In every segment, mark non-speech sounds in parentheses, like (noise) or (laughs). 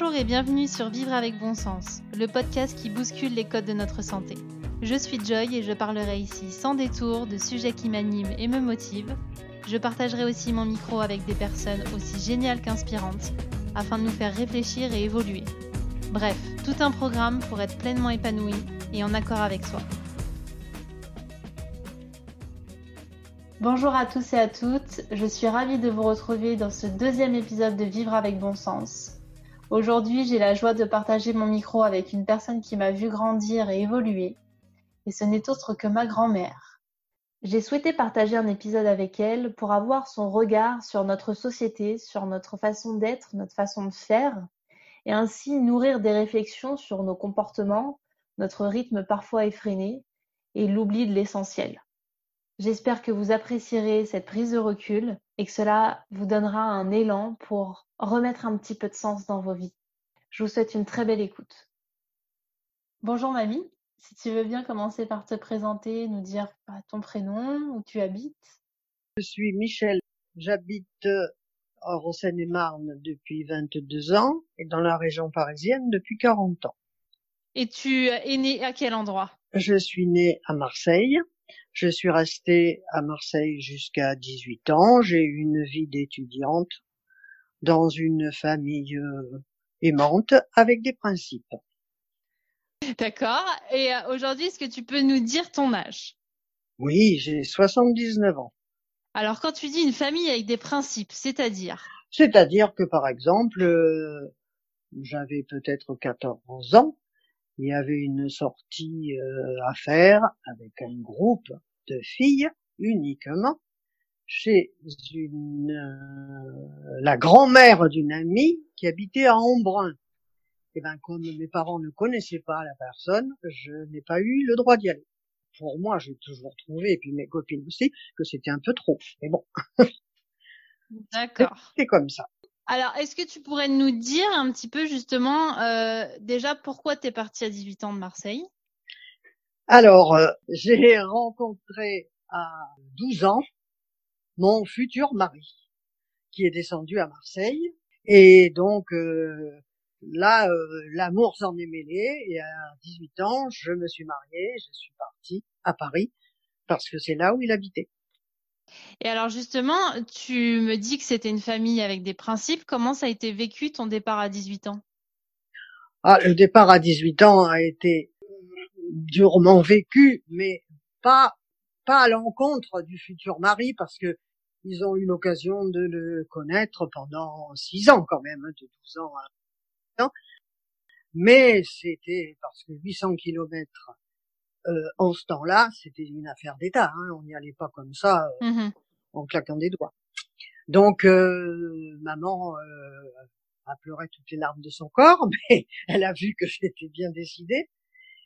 Bonjour et bienvenue sur Vivre avec bon sens, le podcast qui bouscule les codes de notre santé. Je suis Joy et je parlerai ici sans détour de sujets qui m'animent et me motivent. Je partagerai aussi mon micro avec des personnes aussi géniales qu'inspirantes afin de nous faire réfléchir et évoluer. Bref, tout un programme pour être pleinement épanoui et en accord avec soi. Bonjour à tous et à toutes, je suis ravie de vous retrouver dans ce deuxième épisode de Vivre avec bon sens. Aujourd'hui, j'ai la joie de partager mon micro avec une personne qui m'a vu grandir et évoluer, et ce n'est autre que ma grand-mère. J'ai souhaité partager un épisode avec elle pour avoir son regard sur notre société, sur notre façon d'être, notre façon de faire, et ainsi nourrir des réflexions sur nos comportements, notre rythme parfois effréné, et l'oubli de l'essentiel. J'espère que vous apprécierez cette prise de recul et que cela vous donnera un élan pour remettre un petit peu de sens dans vos vies. Je vous souhaite une très belle écoute. Bonjour mamie, si tu veux bien commencer par te présenter, nous dire bah, ton prénom, où tu habites. Je suis Michel, j'habite euh, en Seine-et-Marne depuis 22 ans et dans la région parisienne depuis 40 ans. Et tu es né à quel endroit? Je suis née à Marseille je suis restée à Marseille jusqu'à 18 ans. J'ai eu une vie d'étudiante dans une famille euh, aimante avec des principes. D'accord. Et euh, aujourd'hui, est-ce que tu peux nous dire ton âge? Oui, j'ai 79 ans. Alors, quand tu dis une famille avec des principes, c'est-à-dire? C'est-à-dire que, par exemple, euh, j'avais peut-être 14 ans il y avait une sortie euh, à faire avec un groupe de filles uniquement chez une euh, la grand-mère d'une amie qui habitait à Embrun. Et eh ben comme mes parents ne connaissaient pas la personne, je n'ai pas eu le droit d'y aller. Pour moi, j'ai toujours trouvé, et puis mes copines aussi, que c'était un peu trop. Mais bon. (laughs) D'accord. C'est comme ça. Alors, est-ce que tu pourrais nous dire un petit peu justement euh, déjà pourquoi tu es partie à 18 ans de Marseille? Alors, euh, (laughs) j'ai rencontré à 12 ans mon futur mari qui est descendu à Marseille. Et donc euh, là l'amour s'en est mêlé. Et à 18 ans je me suis mariée, je suis partie à Paris parce que c'est là où il habitait. Et alors justement, tu me dis que c'était une famille avec des principes. Comment ça a été vécu ton départ à 18 ans? Ah, Le départ à 18 ans a été durement vécu, mais pas pas à l'encontre du futur mari parce que ils ont eu l'occasion de le connaître pendant six ans quand même, hein, de 12 ans à Mais c'était parce que 800 kilomètres en ce temps-là, c'était une affaire d'État. Hein, on n'y allait pas comme ça euh, mmh en claquant des doigts. Donc euh, maman a pleuré toutes les larmes de son corps, (laughs) mais elle a vu que j'étais bien décidée.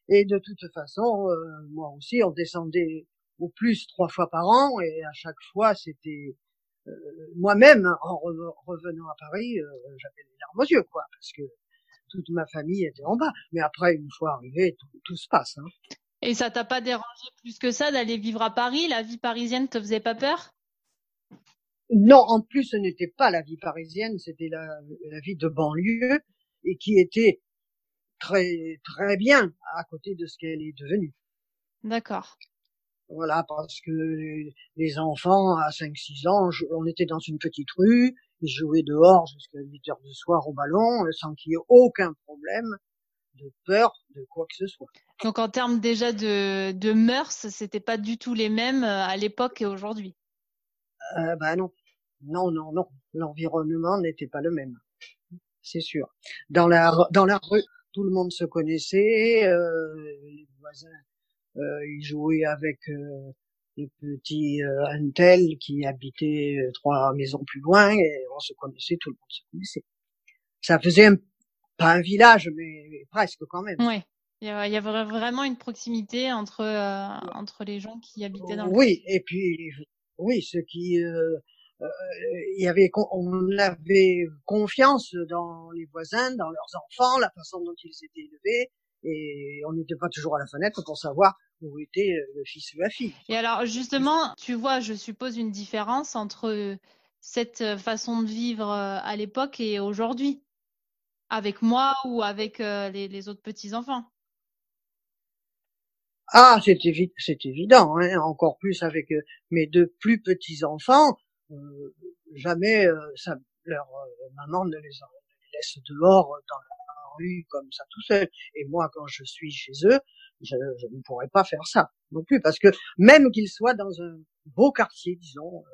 Et de toute façon, moi aussi, on descendait au plus trois fois par an, et à chaque fois, c'était moi-même, en revenant à Paris, j'avais les larmes aux yeux, quoi, parce que toute ma famille était en bas. Mais après, une fois arrivé, tout, tout se passe. Hein. Et ça t'a pas dérangé plus que ça d'aller vivre à Paris? La vie parisienne te faisait pas peur? Non, en plus, ce n'était pas la vie parisienne, c'était la, vie de banlieue et qui était très très bien à côté de ce qu'elle est devenue. D'accord. Voilà, parce que les, enfants à 5-6 ans, on était dans une petite rue, ils jouaient dehors jusqu'à 8 heures du soir au ballon, sans qu'il y ait aucun problème de peur de quoi que ce soit. Donc en termes déjà de, de mœurs, c'était pas du tout les mêmes euh, à l'époque et aujourd'hui? Euh, bah non, non, non, non. L'environnement n'était pas le même, c'est sûr. Dans la dans la rue, tout le monde se connaissait, euh, les voisins, euh, ils jouaient avec euh, le petit euh, Antel qui habitait euh, trois maisons plus loin et on se connaissait, tout le monde se connaissait. Ça faisait un pas un village, mais presque quand même. Oui. Il y, avait vraiment une proximité entre euh, entre les gens qui habitaient dans le Oui, et puis oui, ceux qui euh, euh, il y avait on avait confiance dans les voisins, dans leurs enfants, la façon dont ils étaient élevés et on n'était pas toujours à la fenêtre pour savoir où était le fils ou la fille. Et alors justement, tu vois, je suppose une différence entre cette façon de vivre à l'époque et aujourd'hui Avec moi ou avec euh, les, les, autres petits-enfants Ah, c'est évi évident, hein, encore plus avec euh, mes deux plus petits-enfants. Euh, jamais ça, leur maman ne les, les, laisse dehors dans la rue comme ça tout seul. Et moi, quand je suis chez eux, je, je ne pourrais pas faire ça non plus, parce que même qu'ils soient dans un beau quartier, disons,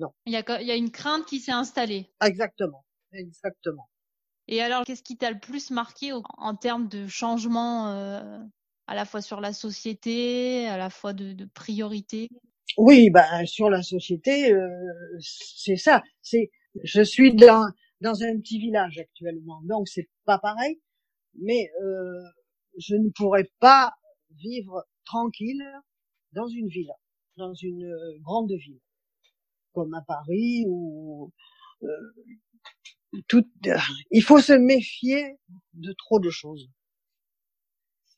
non. Il y a, il y a une crainte qui s'est installée. Exactement, exactement. Et alors, qu'est-ce qui t'a le plus marqué en termes de changement euh, à la fois sur la société, à la fois de, de priorité? Oui, ben sur la société, euh, c'est ça. C'est, je suis dans dans un petit village actuellement, donc c'est pas pareil, mais euh, je ne pourrais pas vivre tranquille dans une ville, dans une euh, grande ville, comme à Paris ou euh, il faut se méfier de trop de choses.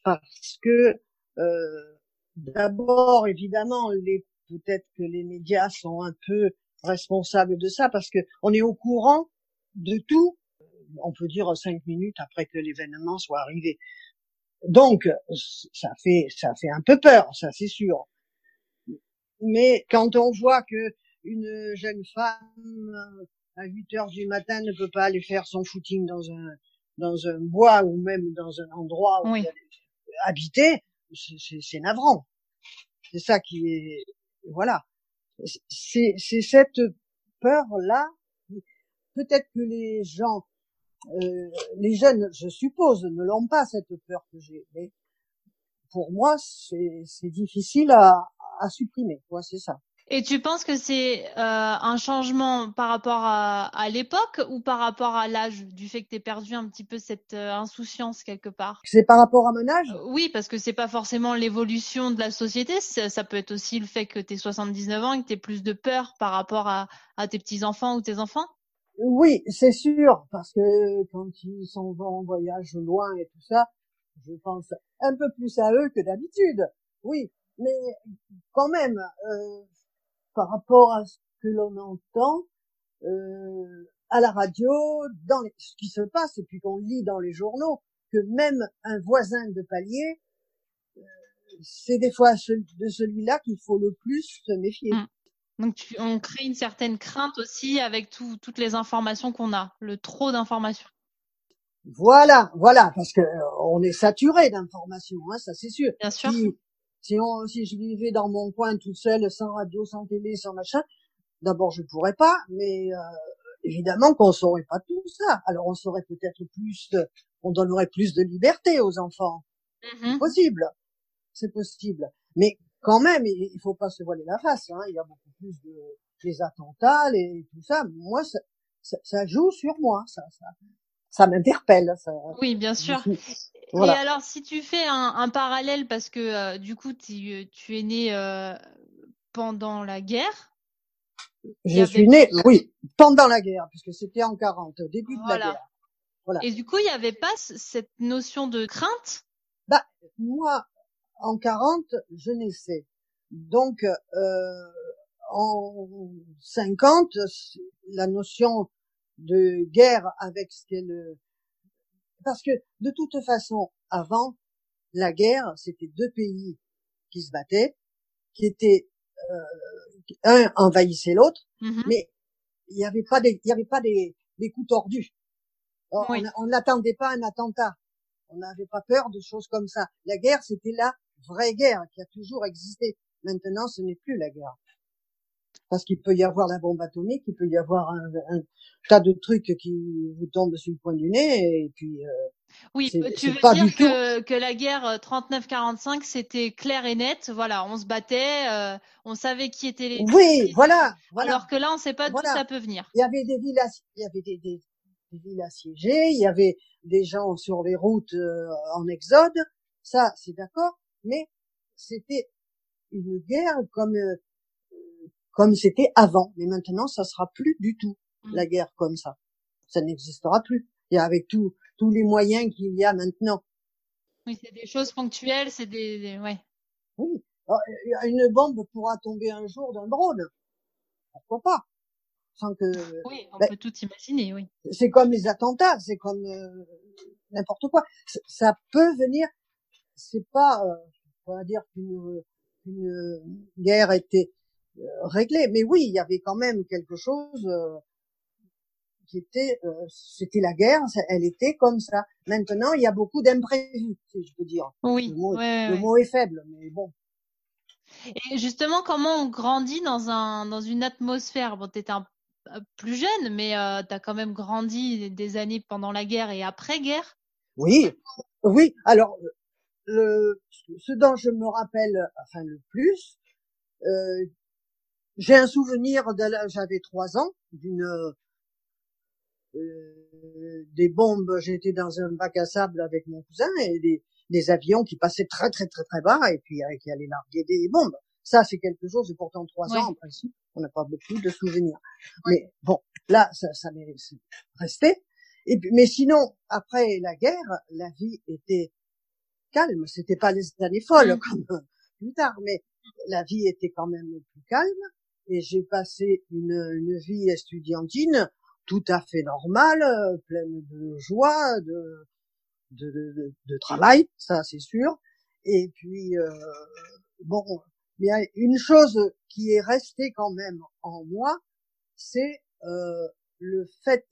Parce que euh, d'abord, évidemment, les peut-être que les médias sont un peu responsables de ça parce que on est au courant de tout. On peut dire cinq minutes après que l'événement soit arrivé. Donc, ça fait ça fait un peu peur, ça c'est sûr. Mais quand on voit que une jeune femme à 8 heures du matin ne peut pas aller faire son footing dans un dans un bois ou même dans un endroit où il habité, c'est navrant. C'est ça qui est voilà. C'est c'est cette peur là. Peut-être que les gens, euh, les jeunes, je suppose, ne l'ont pas cette peur que j'ai. Mais pour moi, c'est difficile à, à supprimer. Quoi, c'est ça. Et tu penses que c'est euh, un changement par rapport à, à l'époque ou par rapport à l'âge, du fait que tu perdu un petit peu cette euh, insouciance quelque part? C'est par rapport à mon âge? Euh, Oui, parce que c'est pas forcément l'évolution de la société, ça, peut être aussi le fait que tu 79 ans et que tu plus de peur par rapport à, à tes petits-enfants ou tes enfants? Oui, c'est sûr, parce que quand ils s'en vont en voyage loin et tout ça, je pense un peu plus à eux que d'habitude. Oui, mais quand même, euh, par rapport à ce que l'on entend euh, à la radio, dans ce qui se passe et puis qu'on lit dans les journaux, que même un voisin de palier, euh, c'est des fois de celui-là qu'il faut le plus se méfier. Mmh. Donc on crée une certaine crainte aussi avec toutes les informations qu'on a, le trop d'informations. Voilà, voilà, parce que euh, on est saturé d'informations, hein, ça c'est sûr. Bien sûr. Si, on, si je vivais dans mon coin toute seule, sans radio, sans télé, sans machin, d'abord je pourrais pas, mais euh, évidemment qu'on saurait pas tout ça. Alors on saurait peut-être plus, on donnerait plus de liberté aux enfants. C'est mm-hmm. possible, c'est possible. Mais quand même, il, faut pas se voiler la face. Hein. Il y a beaucoup plus de les attentats, et tout ça. Moi, ça, ça, joue sur moi. Ça, ça, ça m'interpelle. Oui, bien sûr. Et alors, si tu fais un, un parallèle, parce que euh, du coup, tu, tu es né euh, pendant la guerre. Je suis né, oui, pendant la guerre, puisque c'était en 40, au début de la guerre. Voilà. Et du coup, il n'y avait pas cette notion de crainte? Bah, moi, en 40, je naissais. Donc, euh, en 50, la notion de guerre avec ce qu'elle parce que de toute façon avant la guerre c'était deux pays qui se battaient qui étaient euh, un envahissait l'autre mm-hmm. mais il n'y avait pas des il y avait pas des, des coups tordus. On n'attendait pas un attentat. On n'avait pas peur de choses comme ça. La guerre c'était la vraie guerre qui a toujours existé. Maintenant ce n'est plus la guerre parce qu'il peut y avoir la bombe atomique, il peut y avoir un, tas de trucs qui vous tombent sur le point du nez, et puis. Euh, oui, tu veux dire que, que, la guerre 39-45 euh, c'était clair et net, voilà, on se battait, euh, on savait qui étaient les. Oui, voilà, voilà. Alors que là, on ne sait pas d'où ça peut venir. Il y avait des villes, il y avait des, des, des villes assiégées, il y avait des gens sur les routes en exode, ça, c'est d'accord, mais c'était une guerre comme comme c'était avant. Mais maintenant, ça sera plus du tout mmh. la guerre comme ça. Ça n'existera plus. Et avec tous tous les moyens qu'il y a maintenant. Oui, c'est des choses ponctuelles, c'est des, ouais. Oui, oh, une bombe pourra tomber un jour d'un drone. Pourquoi pas? Sans que. Oui, on ben, peut tout imaginer, oui. C'est comme les attentats, c'est comme euh, n'importe quoi. Ça peut venir. C'est pas, euh, on va dire qu'une une guerre était euh, réglée, mais oui, il y avait quand même quelque chose euh, qui était, c'était la guerre, elle était comme ça. Maintenant, il y a beaucoup d'imprévus, si je peux dire. Oui. Le mot, est faible, mais bon. Et justement, comment on grandit dans un dans une atmosphère? Bon, t'étais un plus jeune, mais euh, tu as quand même grandi des années pendant la guerre et après-guerre. Oui, oui. Alors, le, ce dont je me rappelle, enfin le plus, euh, j'ai un souvenir, j'avais trois ans, d'une euh, des bombes. J'étais dans un bac à sable avec mon cousin et des, des avions qui passaient très très très très bas et puis euh, qui allaient larguer des bombes. Ça, c'est quelque chose, j'ai pourtant trois ans en principe, on n'a pas beaucoup de souvenirs. Mais bon, là, ça, ça m'est resté. Et puis, mais sinon, après la guerre, la vie était calme. C'était pas les années folles mmh. comme plus tard, mais la vie était quand même plus calme. Et j'ai passé une, une vie estudiantine tout à fait normale, pleine de joie, de, de, de, de travail, ça c'est sûr. Et puis, euh, bon, mais une chose qui est restée quand même en moi, c'est euh, le fait,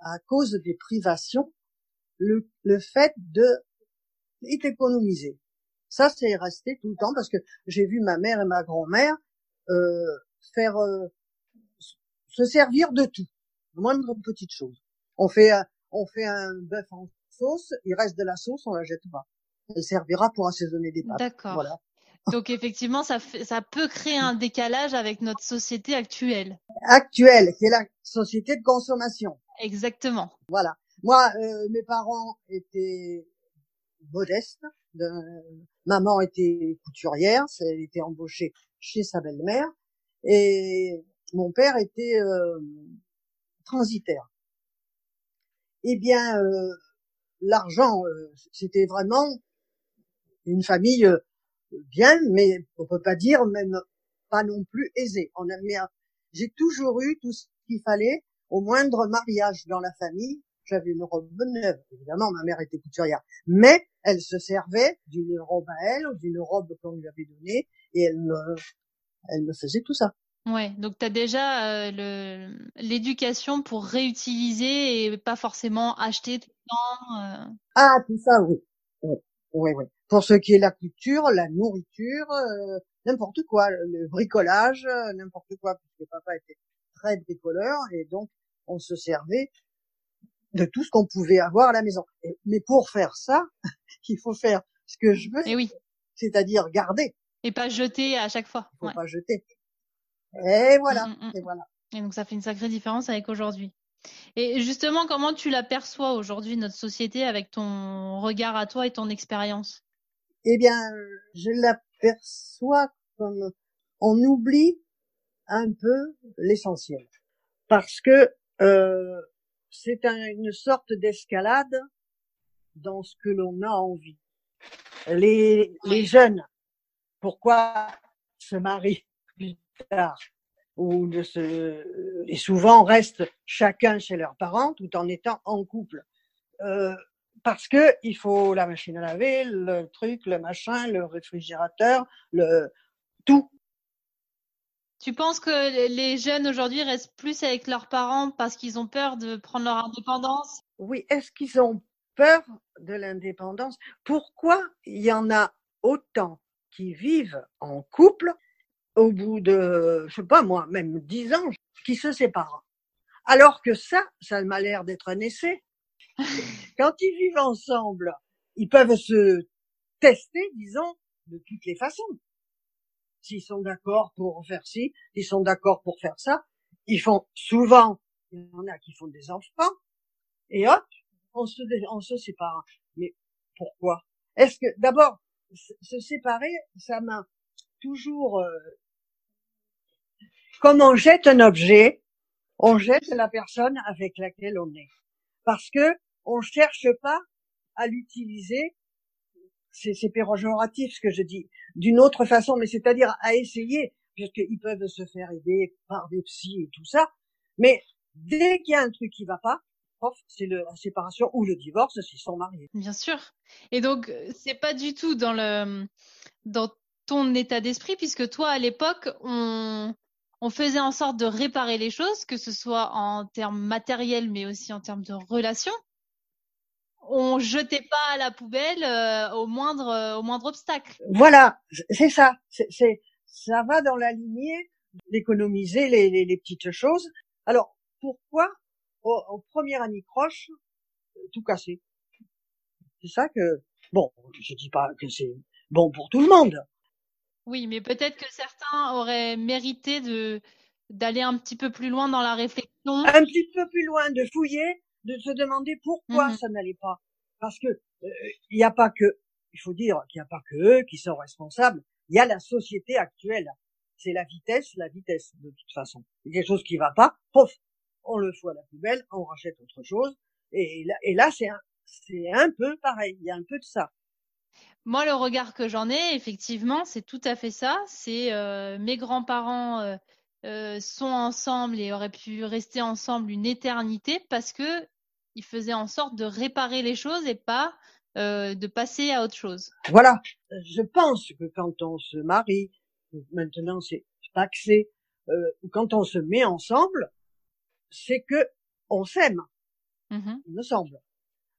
à cause des privations, le, le fait de d'économiser. Ça, c'est resté tout le temps parce que j'ai vu ma mère et ma grand-mère euh, faire euh, se servir de tout, moindre petite chose. On fait on fait un bœuf en sauce, il reste de la sauce, on la jette pas. Elle servira pour assaisonner des pâtes. D'accord. Voilà. (laughs) Donc effectivement, ça, ça peut créer un décalage avec notre société actuelle. Actuelle, qui est la société de consommation. Exactement. Voilà. Moi, euh, mes parents étaient modestes. maman était couturière, elle était embauchée chez sa belle-mère, et mon père était euh, transitaire. Eh bien, euh, l'argent, c'était vraiment une famille bien, mais on peut pas dire même pas non plus aisé. On a, j'ai toujours eu tout ce qu'il fallait au moindre mariage dans la famille. J'avais une robe neuve. Évidemment, ma mère était couturière, mais elle se servait d'une robe à elle d'une robe qu'on lui avait donnée et elle me, elle me faisait tout ça. Ouais, donc tu as déjà euh, l'éducation pour réutiliser et pas forcément acheter tout le temps. Euh... Ah, tout ça, oui. Oui, oui, oui pour ce qui est la couture, la nourriture, euh, n'importe quoi, le bricolage, n'importe quoi, puisque papa était très bricoleur et donc on se servait de tout ce qu'on pouvait avoir à la maison. mais pour faire ça, (laughs) il faut faire ce que je veux, et oui. c'est-à-dire garder. Et pas jeter à chaque fois. Il faut pas jeter. Et voilà, mmh, mmh, mmh. et voilà. Et donc ça fait une sacrée différence avec aujourd'hui. Et justement, comment tu l'aperçois aujourd'hui, notre société, avec ton regard à toi et ton expérience? Eh bien, je l'aperçois comme on oublie un peu l'essentiel, parce que euh, c'est une sorte d'escalade dans ce que l'on a envie. Les, les jeunes, pourquoi se marient plus tard ou de se, et souvent restent chacun chez leurs parents tout en étant en couple. Euh, parce que il faut la machine à laver, le truc, le machin, le réfrigérateur, le tout. Tu penses que les jeunes aujourd'hui restent plus avec leurs parents parce qu'ils ont peur de prendre leur indépendance? Oui, est-ce qu'ils ont peur de l'indépendance? Pourquoi il y en a autant? Qui vivent en couple au bout de, je sais pas moi, même dix ans, qui se séparent Alors que ça, ça m'a l'air d'être un essai. (laughs) Quand ils vivent ensemble, ils peuvent se tester, disons, de toutes les façons. S'ils sont d'accord pour faire ci, s'ils sont d'accord pour faire ça, ils font souvent, il y en a qui font des enfants, et hop, on se, on se sépare. Mais pourquoi? Est-ce que, d'abord, se séparer, ça m'a toujours, euh, comme on jette un objet, on jette la personne avec laquelle on est. Parce que on cherche pas à l'utiliser, c'est péjoratif ce que je dis, d'une autre façon, mais c'est-à-dire à essayer, parce qu'ils peuvent se faire aider par des psys et tout ça, Mais dès qu'il y a un truc qui va pas, c'est la séparation ou le divorce s'ils sont mariés. Bien sûr. Et donc, c'est pas du tout dans le, dans ton état d'esprit, puisque toi, à l'époque, on, on faisait en sorte de réparer les choses, que ce soit en termes matériels, mais aussi en termes de relations. On jetait pas à la poubelle euh, au moindre euh, au moindre obstacle. Voilà, c'est ça. C'est ça va dans la lignée d'économiser les, les, les, petites choses. Alors pourquoi au, au premier anicroche tout casser C'est ça que bon, je dis pas que c'est bon pour tout le monde, oui, mais peut-être que certains auraient mérité de d'aller un petit peu plus loin dans la réflexion. Un petit peu plus loin, de fouiller, de se demander pourquoi mmh ça n'allait pas. Parce que euh, il n'y a pas que, il faut dire qu'il n'y a pas que eux qui sont responsables. Il y a la société actuelle. C'est la vitesse, la vitesse de toute façon. Il y a quelque chose qui va pas, pouf, on le fout à la poubelle, on rachète autre chose. Et là, et là c'est un, c'est un peu pareil. Il y a un peu de ça. Moi, le regard que j'en ai, effectivement, c'est tout à fait ça. C'est euh, mes grands-parents euh, euh, sont ensemble et auraient pu rester ensemble une éternité parce que ils faisaient en sorte de réparer les choses et pas de passer à autre chose. Voilà. Je pense que quand on se marie, maintenant c'est c'est, quand on se met ensemble, c'est que on s'aime. Mmh il me semble.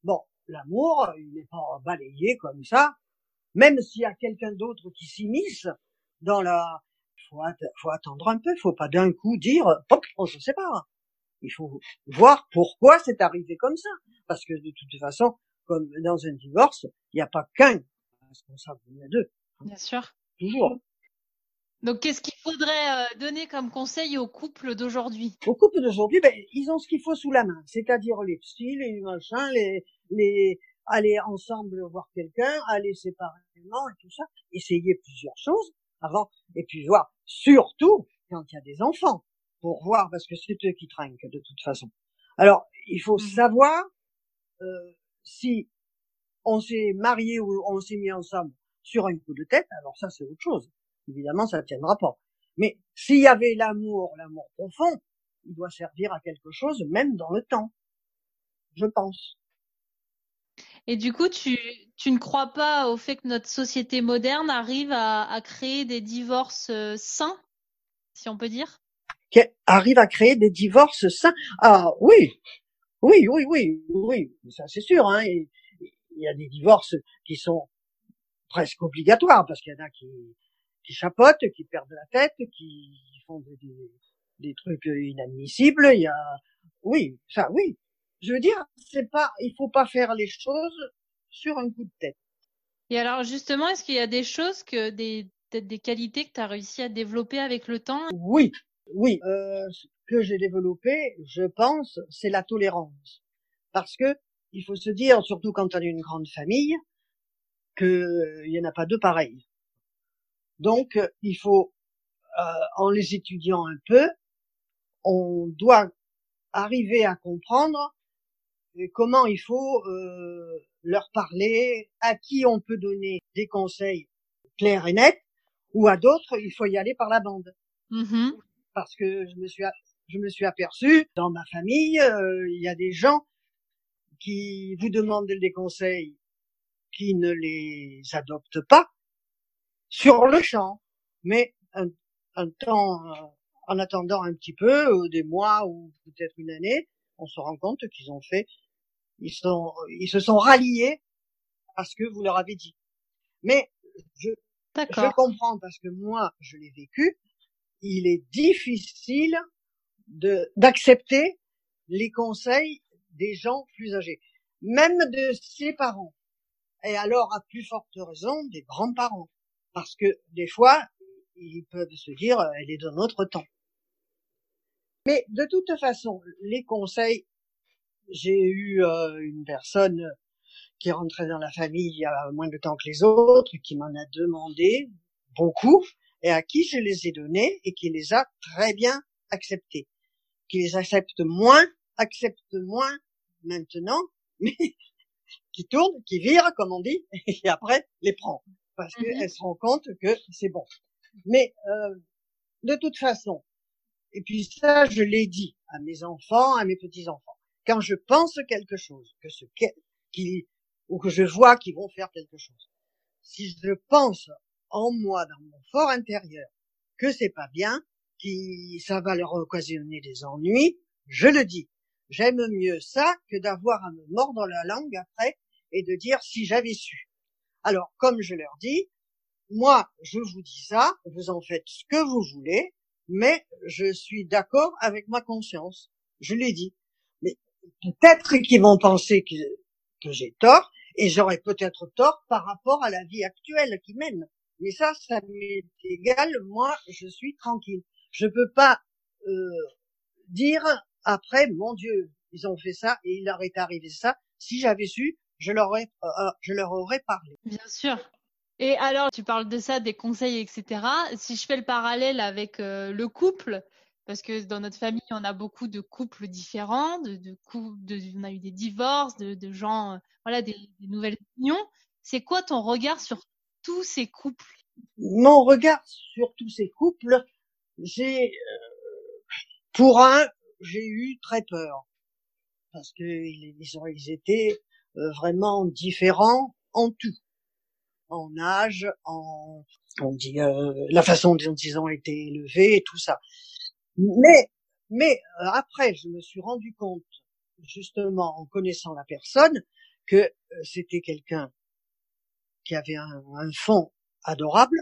Bon, l'amour, il n'est pas balayé comme ça même s'il y a quelqu'un d'autre qui s'immisce dans la, faut, faut attendre un peu, faut pas d'un coup dire, hop, on se sépare. Il faut voir pourquoi c'est arrivé comme ça. Parce que de toute façon, comme dans un divorce, il n'y a pas qu'un responsable, il y a deux. Bien sûr. Toujours. Donc, qu'est-ce qu'il faudrait euh, donner comme conseil aux couples d'aujourd'hui? Aux couples d'aujourd'hui, ben, ils ont ce qu'il faut sous la main, c'est-à-dire les psys, les machins, les, les, aller ensemble voir quelqu'un, aller séparément et tout ça, essayer plusieurs choses avant, et puis voir surtout quand il y a des enfants, pour voir, parce que c'est eux qui trinquent de toute façon. Alors, il faut mmh savoir euh, si on s'est marié ou on s'est mis ensemble sur un coup de tête, alors ça c'est autre chose. Évidemment, ça ne tiendra pas. Mais s'il y avait l'amour, l'amour profond, il doit servir à quelque chose, même dans le temps. Je pense. Et du coup, tu, tu ne crois pas au fait que notre société moderne arrive à, à créer des divorces euh, sains, si on peut dire? Qui arrive à créer des divorces sains Ah oui, oui, oui, oui, oui, ça c'est sûr. Hein. Il, y a des divorces qui sont presque obligatoires parce qu'il y en a qui, qui chapotent, qui perdent la tête, qui font des, trucs inadmissibles. Il y a, oui, ça, oui, je veux dire, c'est pas, il faut pas faire les choses sur un coup de tête. Et alors justement, est-ce qu'il y a des choses que des peut-être des qualités que tu as réussi à développer avec le temps? Oui, oui. Euh, ce que j'ai développé, je pense, c'est la tolérance, parce que il faut se dire, surtout quand on a une grande famille, qu'il n'y en a pas deux pareils. Donc, il faut, euh, en les étudiant un peu, on doit arriver à comprendre comment il faut euh, leur parler, à qui on peut donner des conseils clairs et nets, ou à d'autres, il faut y aller par la bande. Mmh Parce que je me suis, je me suis aperçu, dans ma famille, euh, il y a des gens qui vous demandent des conseils, qui ne les adoptent pas sur le champ, mais un, un temps, euh, en attendant un petit peu, des mois ou peut-être une année, on se rend compte qu'ils ont fait ils sont, ils se sont ralliés à ce que vous leur avez dit. Mais je, je comprends parce que moi, je l'ai vécu. Il est difficile de d'accepter les conseils des gens plus âgés, même de ses parents. Et alors, à plus forte raison, des grands-parents, parce que des fois, ils peuvent se dire, elle est d'un autre temps. Mais de toute façon, les conseils, j'ai eu euh, une personne qui est rentrée dans la famille il y a moins de temps que les autres, qui m'en a demandé beaucoup, et à qui je les ai donnés et qui les a très bien acceptés. Qui les accepte moins, accepte moins maintenant, (laughs) mais qui tourne, qui vire, comme on dit, et après les prend. Parce mmh qu'elle se rend compte que c'est bon. Mais euh, de toute façon, Et puis ça, je l'ai dit à mes enfants, à mes petits-enfants. Quand je pense quelque chose, que ce qui, ou que je vois qu'ils vont faire quelque chose, si je pense en moi, dans mon fort intérieur, que c'est pas bien, qui ça va leur occasionner des ennuis, je le dis. J'aime mieux ça que d'avoir à me mordre la langue après et de dire si j'avais su. Alors, comme je leur dis, moi, je vous dis ça, vous en faites ce que vous voulez, mais je suis d'accord avec ma conscience. Je l'ai dit. Mais peut-être qu'ils vont penser que, j'ai tort, et j'aurais peut-être tort par rapport à la vie actuelle qu'ils mènent. Mais ça, ça m'est égal. Moi, je suis tranquille. Je peux pas euh, dire après, mon Dieu, ils ont fait ça et il leur est arrivé ça. Si j'avais su, je leur aurais, euh, euh, je leur aurais parlé. Bien sûr. Et alors, tu parles de ça, des conseils, etc. Si je fais le parallèle avec le couple, parce que dans notre famille, on a beaucoup de couples différents, de, de, de on a eu des divorces, de, de gens, voilà, des, des nouvelles unions. C'est quoi ton regard sur tous ces couples? Mon regard sur tous ces couples, j'ai, euh, pour un, j'ai eu très peur parce que ils, étaient euh, vraiment différents en tout, en âge, en on dit euh, la façon dont ils ont été élevés et tout ça. Mais mais après, je me suis rendu compte justement en connaissant la personne que c'était quelqu'un qui avait un, un fond adorable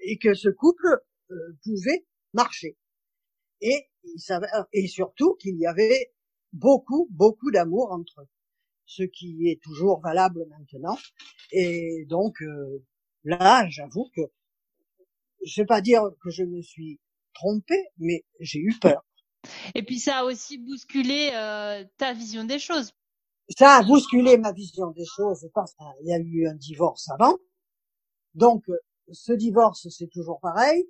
et que ce couple euh, pouvait marcher. Et, et surtout qu'il y avait beaucoup, beaucoup d'amour entre eux, ce qui est toujours valable maintenant. Et donc euh, là, j'avoue que je vais pas dire que je me suis trompée, mais j'ai eu peur. Et puis ça a aussi bousculé euh, ta vision des choses. Ça a bousculé ma vision des choses parce qu'il y a eu un divorce avant. Donc ce divorce, c'est toujours pareil.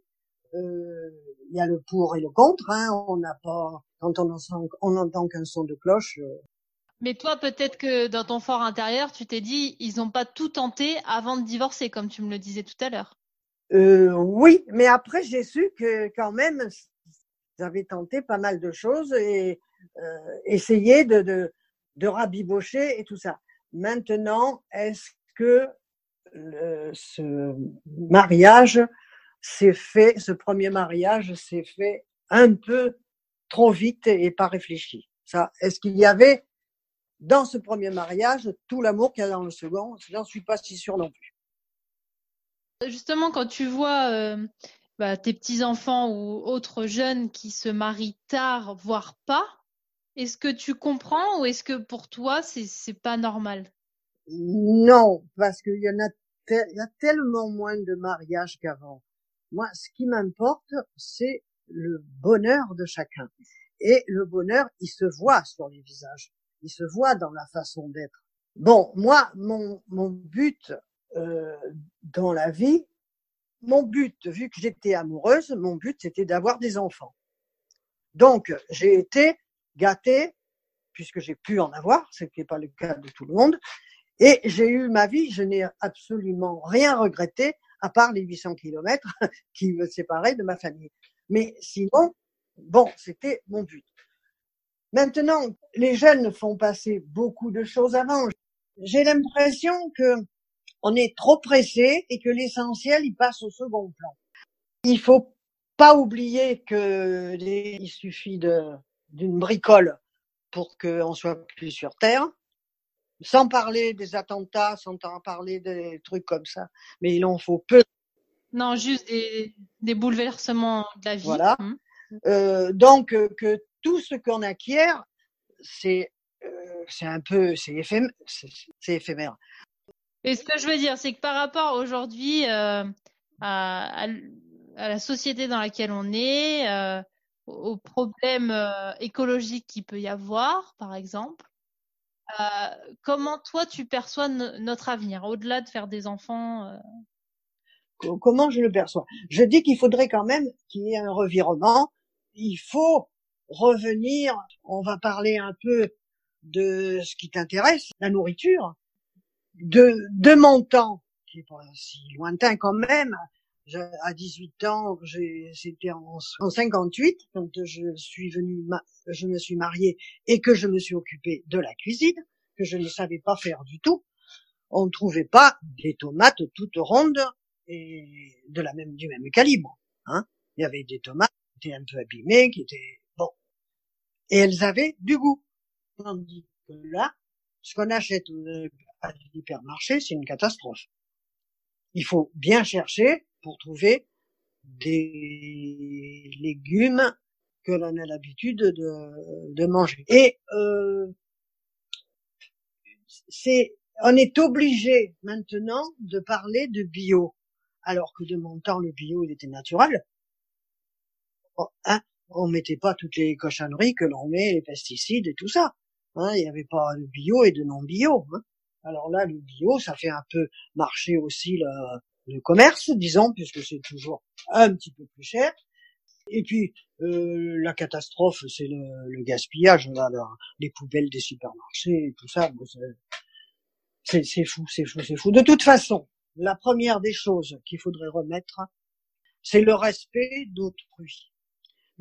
Euh, il y a le pour et le contre. Hein. On n'a pas, quand on entend, on entend qu'un son de cloche. Mais toi, peut-être que dans ton fort intérieur, tu t'es dit, ils n'ont pas tout tenté avant de divorcer, comme tu me le disais tout à l'heure. Euh, oui, mais après j'ai su que quand même, ils avaient tenté pas mal de choses et euh, essayé de, de, rabibocher et tout ça. Maintenant, est-ce que ce mariage s'est fait, ce premier mariage s'est fait un peu trop vite et pas réfléchi? Ça, est-ce qu'il y avait dans ce premier mariage tout l'amour qu'il y a dans le second J'en suis pas si sûre non plus. Justement, quand tu vois euh, bah, tes petits enfants ou autres jeunes qui se marient tard, voire pas, est-ce que tu comprends ou est-ce que pour toi c'est c'est pas normal? Non, parce qu'il y en a y a tellement moins de mariages qu'avant. Moi, ce qui m'importe, c'est le bonheur de chacun. Et le bonheur, il se voit sur les visages, il se voit dans la façon d'être. Bon, moi, mon, mon but euh, dans la vie, mon but, vu que j'étais amoureuse, mon but, c'était d'avoir des enfants. Donc, j'ai été gâtée, puisque j'ai pu en avoir, ce qui n'est pas le cas de tout le monde, et j'ai eu ma vie, je n'ai absolument rien regretté, à part les 800 kilomètres (laughs) qui me séparaient de ma famille. Mais sinon, bon, c'était mon but. Maintenant, les jeunes font passer beaucoup de choses avant. J'ai l'impression que on est trop pressé et que l'essentiel, il passe au second plan. Il faut pas oublier que il suffit d'une bricole pour qu'on soit plus sur Terre sans parler des attentats, sans parler des trucs comme ça. Mais il en faut peu. Non, juste des, des bouleversements de la vie. Voilà. Hum. Euh, donc euh, que tout ce qu'on acquiert, c'est euh, un peu c'est éphémère, éphémère. Et ce que je veux dire, c'est que par rapport aujourd'hui euh, à, à, la société dans laquelle on est, euh, aux problèmes euh, écologiques qu'il peut y avoir, par exemple, comment toi tu perçois notre avenir, au-delà de faire des enfants? Comment je le perçois? Je dis qu'il faudrait quand même qu'il y ait un revirement. Il faut revenir. On va parler un peu de ce qui t'intéresse, la nourriture, de, de mon temps, qui est pas si lointain quand même. à 18 ans, c'était en, en 58 quand je suis venue, je me suis mariée et que je me suis occupée de la cuisine, que je ne savais pas faire du tout. On ne trouvait pas des tomates toutes rondes et de la même du même calibre. Hein. Il y avait des tomates qui étaient un peu abîmées, qui étaient et elles avaient du goût. Tandis que là, ce qu'on achète à l'hypermarché, c'est une catastrophe. Il faut bien chercher pour trouver des légumes que l'on a l'habitude de, de, manger. Et euh, c'est, on est obligé maintenant de parler de bio, alors que de mon temps le bio il était naturel. On, hein, on mettait pas toutes les cochonneries que l'on met, les pesticides et tout ça. Hein, il n'y avait pas de bio et de non bio. Hein. Alors là, le bio, ça fait un peu marcher aussi le, commerce, disons, puisque c'est toujours un petit peu plus cher. Et puis euh, la catastrophe, c'est le, le, gaspillage, là, les poubelles des supermarchés et tout ça. C'est, c'est fou, c'est fou, c'est fou. De toute façon, la première des choses qu'il faudrait remettre, c'est le respect d'autrui,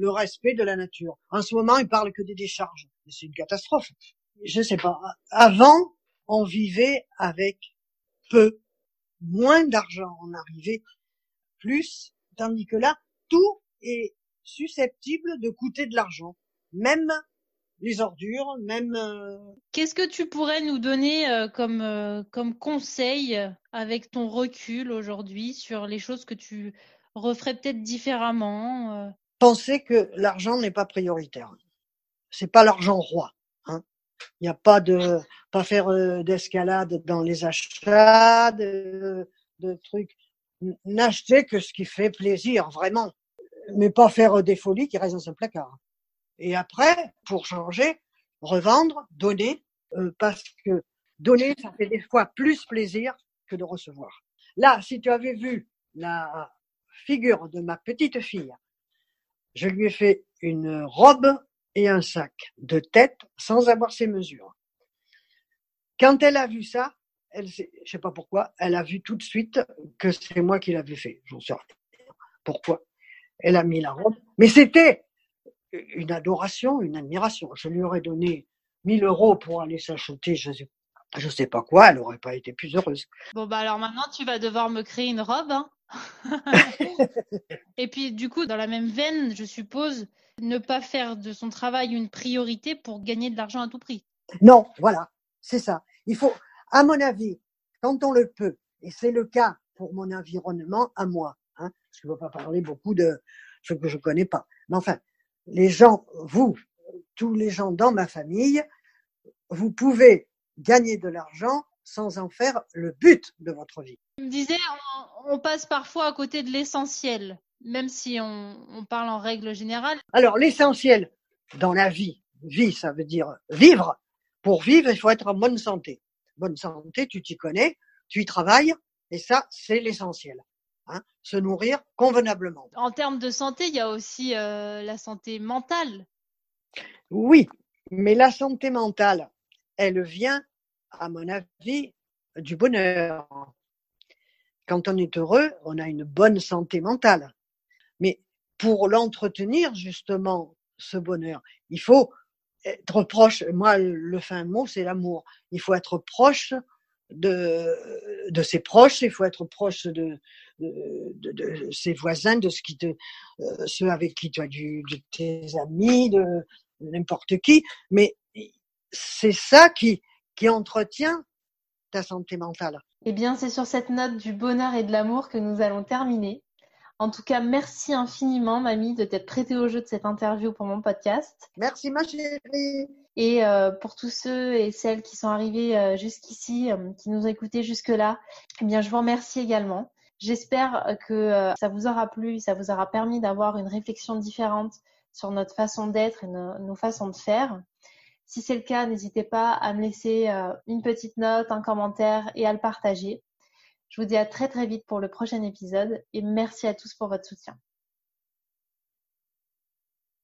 le respect de la nature. En ce moment, ils parlent que des décharges, c'est une catastrophe. Je sais pas. Avant, on vivait avec peu moins d'argent en arrivait, plus, tandis que là, tout est susceptible de coûter de l'argent, même les ordures, même. Euh, Qu'est-ce que tu pourrais nous donner euh, comme euh, comme conseil avec ton recul aujourd'hui sur les choses que tu referais peut-être différemment Penser que l'argent n'est pas prioritaire. C'est pas l'argent roi. Hein. Il n'y a pas de pas faire euh, d'escalade dans les achats, de, trucs. N'acheter que ce qui fait plaisir, vraiment. Mais pas faire des folies qui restent dans un placard. Et après, pour changer, revendre, donner, euh, parce que donner, ça fait des fois plus plaisir que de recevoir. Là, si tu avais vu la figure de ma petite fille, je lui ai fait une robe et un sac de tête sans avoir ses mesures. Quand elle a vu ça, elle, je sais pas pourquoi, elle a vu tout de suite que c'est moi qui l'avais fait. J'en sais pourquoi? Elle a mis la robe. Mais c'était une adoration, une admiration. Je lui aurais donné 1000 euros pour aller s'acheter, je je sais pas quoi, elle aurait pas été plus heureuse. Bon, bah alors maintenant, tu vas devoir me créer une robe. Hein (laughs) Et puis, du coup, dans la même veine, je suppose, ne pas faire de son travail une priorité pour gagner de l'argent à tout prix. Non, voilà, c'est ça. Il faut, à mon avis, quand on le peut, et c'est le cas pour mon environnement à moi, hein, je ne veux pas parler beaucoup de ce que je connais pas. Mais enfin, les gens, vous, tous les gens dans ma famille, vous pouvez gagner de l'argent sans en faire le but de votre vie. Me disais, on, passe parfois à côté de l'essentiel, même si on, on, parle en règle générale. Alors, l'essentiel dans la vie, vie, ça veut dire vivre, pour vivre, il faut être en bonne santé. Bonne santé, tu t'y connais, tu y travailles, et ça, c'est l'essentiel. Hein, se nourrir convenablement. En termes de santé, il y a aussi euh, la santé mentale. Oui, mais la santé mentale, elle vient, à mon avis, du bonheur. Quand on est heureux, on a une bonne santé mentale. Mais pour l'entretenir, justement, ce bonheur, il faut être proche, moi, le fin mot, c'est l'amour. Il faut être proche de, ses proches, il faut être proche de, ses voisins, de euh, ceux avec qui tu as du, tes amis, de n'importe qui. Mais c'est ça qui, qui entretient ta santé mentale. Eh bien, c'est sur cette note du bonheur et de l'amour que nous allons terminer. En tout cas, merci infiniment, mamie, de t'être prêtée au jeu de cette interview pour mon podcast. Merci, ma chérie. Et euh, pour tous ceux et celles qui sont arrivés euh, jusqu'ici, euh, qui nous ont écoutés jusque-là, eh bien, je vous remercie également. J'espère que ça vous aura plu, ça vous aura permis d'avoir une réflexion différente sur notre façon d'être et nos façons de faire. Si c'est le cas, n'hésitez pas à me laisser une petite note, un commentaire et à le partager. Je vous dis à très très vite pour le prochain épisode et merci à tous pour votre soutien.